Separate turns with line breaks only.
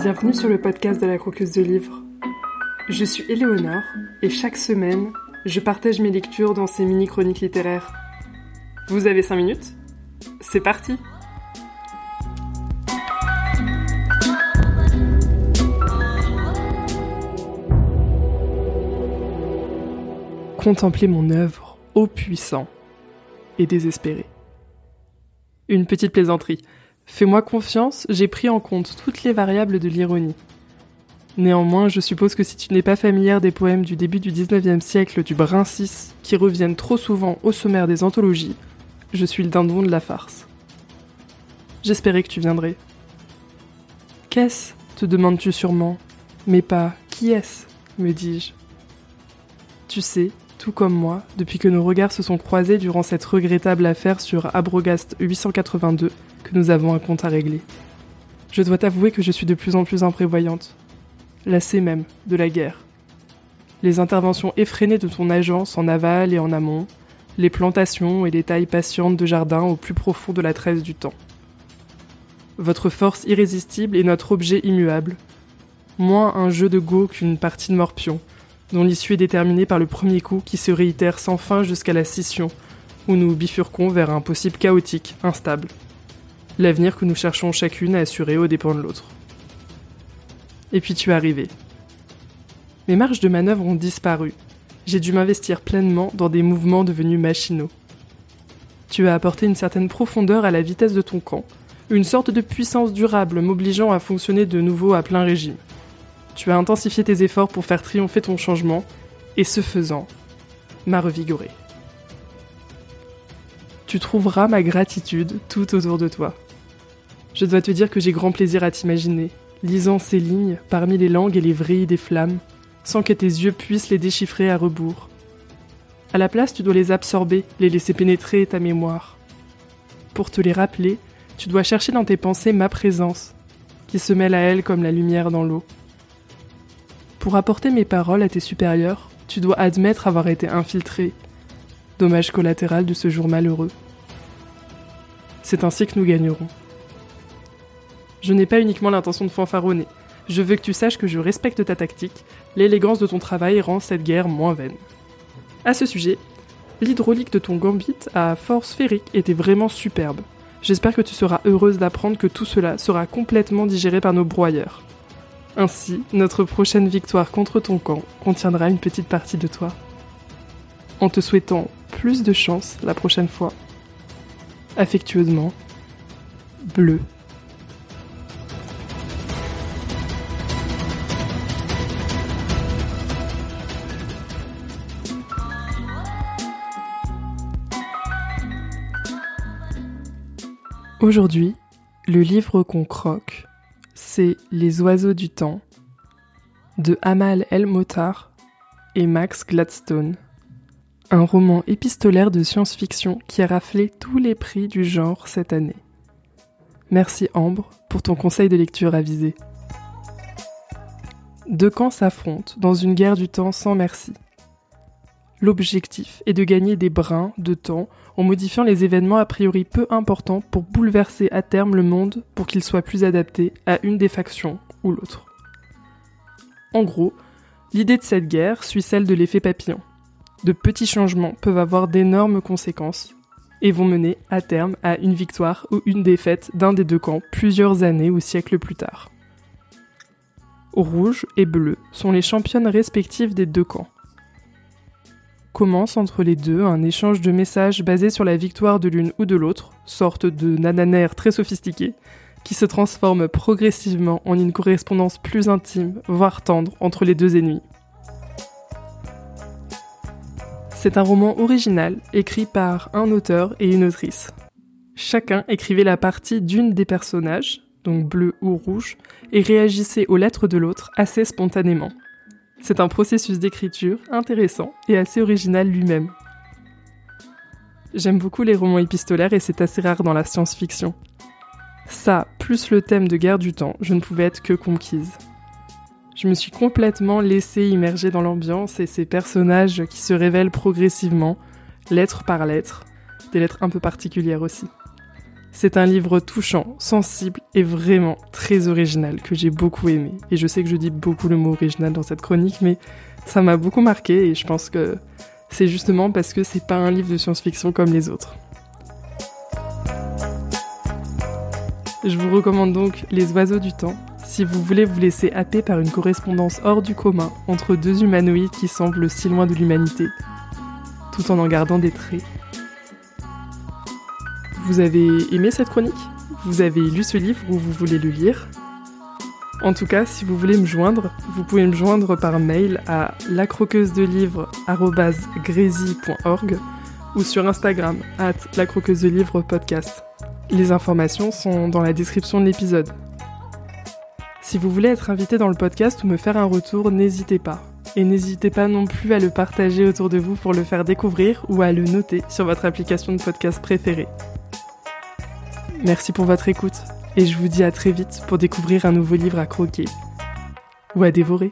Bienvenue sur le podcast de la croqueuse de livres. Je suis Éléonore et chaque semaine, je partage mes lectures dans ces mini-chroniques littéraires. Vous avez 5 minutes? C'est parti Contempler mon œuvre, ô puissant et désespéré. Une petite plaisanterie. Fais-moi confiance, j'ai pris en compte toutes les variables de l'ironie. Néanmoins, je suppose que si tu n'es pas familière des poèmes du début du XIXe siècle du Brincis, qui reviennent trop souvent au sommaire des anthologies, je suis le dindon de la farce. J'espérais que tu viendrais. Qu'est-ce? te demandes-tu sûrement, mais pas qui est-ce, me dis-je. Tu sais, tout comme moi, depuis que nos regards se sont croisés durant cette regrettable affaire sur Abrogast 882, que nous avons un compte à régler. Je dois t'avouer que je suis de plus en plus imprévoyante, lassée même de la guerre. Les interventions effrénées de ton agence en aval et en amont, les plantations et les tailles patientes de jardins au plus profond de la tresse du temps. Votre force irrésistible est notre objet immuable, moins un jeu de go qu'une partie de morpion, dont l'issue est déterminée par le premier coup qui se réitère sans fin jusqu'à la scission, où nous bifurquons vers un possible chaotique, instable l'avenir que nous cherchons chacune à assurer aux dépens de l'autre. Et puis tu es arrivé. Mes marges de manœuvre ont disparu. J'ai dû m'investir pleinement dans des mouvements devenus machinaux. Tu as apporté une certaine profondeur à la vitesse de ton camp, une sorte de puissance durable m'obligeant à fonctionner de nouveau à plein régime. Tu as intensifié tes efforts pour faire triompher ton changement, et ce faisant, m'a revigoré. Tu trouveras ma gratitude tout autour de toi. Je dois te dire que j'ai grand plaisir à t'imaginer, lisant ces lignes parmi les langues et les vrilles des flammes, sans que tes yeux puissent les déchiffrer à rebours. À la place, tu dois les absorber, les laisser pénétrer ta mémoire. Pour te les rappeler, tu dois chercher dans tes pensées ma présence, qui se mêle à elle comme la lumière dans l'eau. Pour apporter mes paroles à tes supérieurs, tu dois admettre avoir été infiltré. Dommage collatéral de ce jour malheureux. C'est ainsi que nous gagnerons. Je n'ai pas uniquement l'intention de fanfaronner. Je veux que tu saches que je respecte ta tactique, l'élégance de ton travail rend cette guerre moins vaine. À ce sujet, l'hydraulique de ton gambit à force sphérique était vraiment superbe. J'espère que tu seras heureuse d'apprendre que tout cela sera complètement digéré par nos broyeurs. Ainsi, notre prochaine victoire contre ton camp contiendra une petite partie de toi. En te souhaitant plus de chance la prochaine fois. Affectueusement, bleu. Aujourd'hui, le livre qu'on croque, c'est Les oiseaux du temps de Amal El Motar et Max Gladstone. Un roman épistolaire de science-fiction qui a raflé tous les prix du genre cette année. Merci Ambre pour ton conseil de lecture avisé. Deux camps s'affrontent dans une guerre du temps sans merci. L'objectif est de gagner des brins de temps en modifiant les événements a priori peu importants pour bouleverser à terme le monde pour qu'il soit plus adapté à une des factions ou l'autre. En gros, l'idée de cette guerre suit celle de l'effet papillon. De petits changements peuvent avoir d'énormes conséquences et vont mener à terme à une victoire ou une défaite d'un des deux camps plusieurs années ou siècles plus tard. Rouge et bleu sont les championnes respectives des deux camps commence entre les deux un échange de messages basé sur la victoire de l'une ou de l'autre, sorte de nananaire très sophistiqué, qui se transforme progressivement en une correspondance plus intime, voire tendre, entre les deux ennemis. C'est un roman original, écrit par un auteur et une autrice. Chacun écrivait la partie d'une des personnages, donc bleu ou rouge, et réagissait aux lettres de l'autre assez spontanément. C'est un processus d'écriture intéressant et assez original lui-même. J'aime beaucoup les romans épistolaires et c'est assez rare dans la science-fiction. Ça, plus le thème de guerre du temps, je ne pouvais être que conquise. Je me suis complètement laissée immerger dans l'ambiance et ces personnages qui se révèlent progressivement, lettre par lettre, des lettres un peu particulières aussi. C'est un livre touchant, sensible et vraiment très original que j'ai beaucoup aimé. Et je sais que je dis beaucoup le mot original dans cette chronique, mais ça m'a beaucoup marqué et je pense que c'est justement parce que c'est pas un livre de science-fiction comme les autres. Je vous recommande donc Les Oiseaux du Temps si vous voulez vous laisser happer par une correspondance hors du commun entre deux humanoïdes qui semblent si loin de l'humanité, tout en en gardant des traits. Vous avez aimé cette chronique? Vous avez lu ce livre ou vous voulez le lire? En tout cas, si vous voulez me joindre, vous pouvez me joindre par mail à lacroqueusedelivre.org ou sur Instagram at lacroqueusedelivre podcast. Les informations sont dans la description de l'épisode. Si vous voulez être invité dans le podcast ou me faire un retour, n'hésitez pas. Et n'hésitez pas non plus à le partager autour de vous pour le faire découvrir ou à le noter sur votre application de podcast préférée. Merci pour votre écoute et je vous dis à très vite pour découvrir un nouveau livre à croquer ou à dévorer.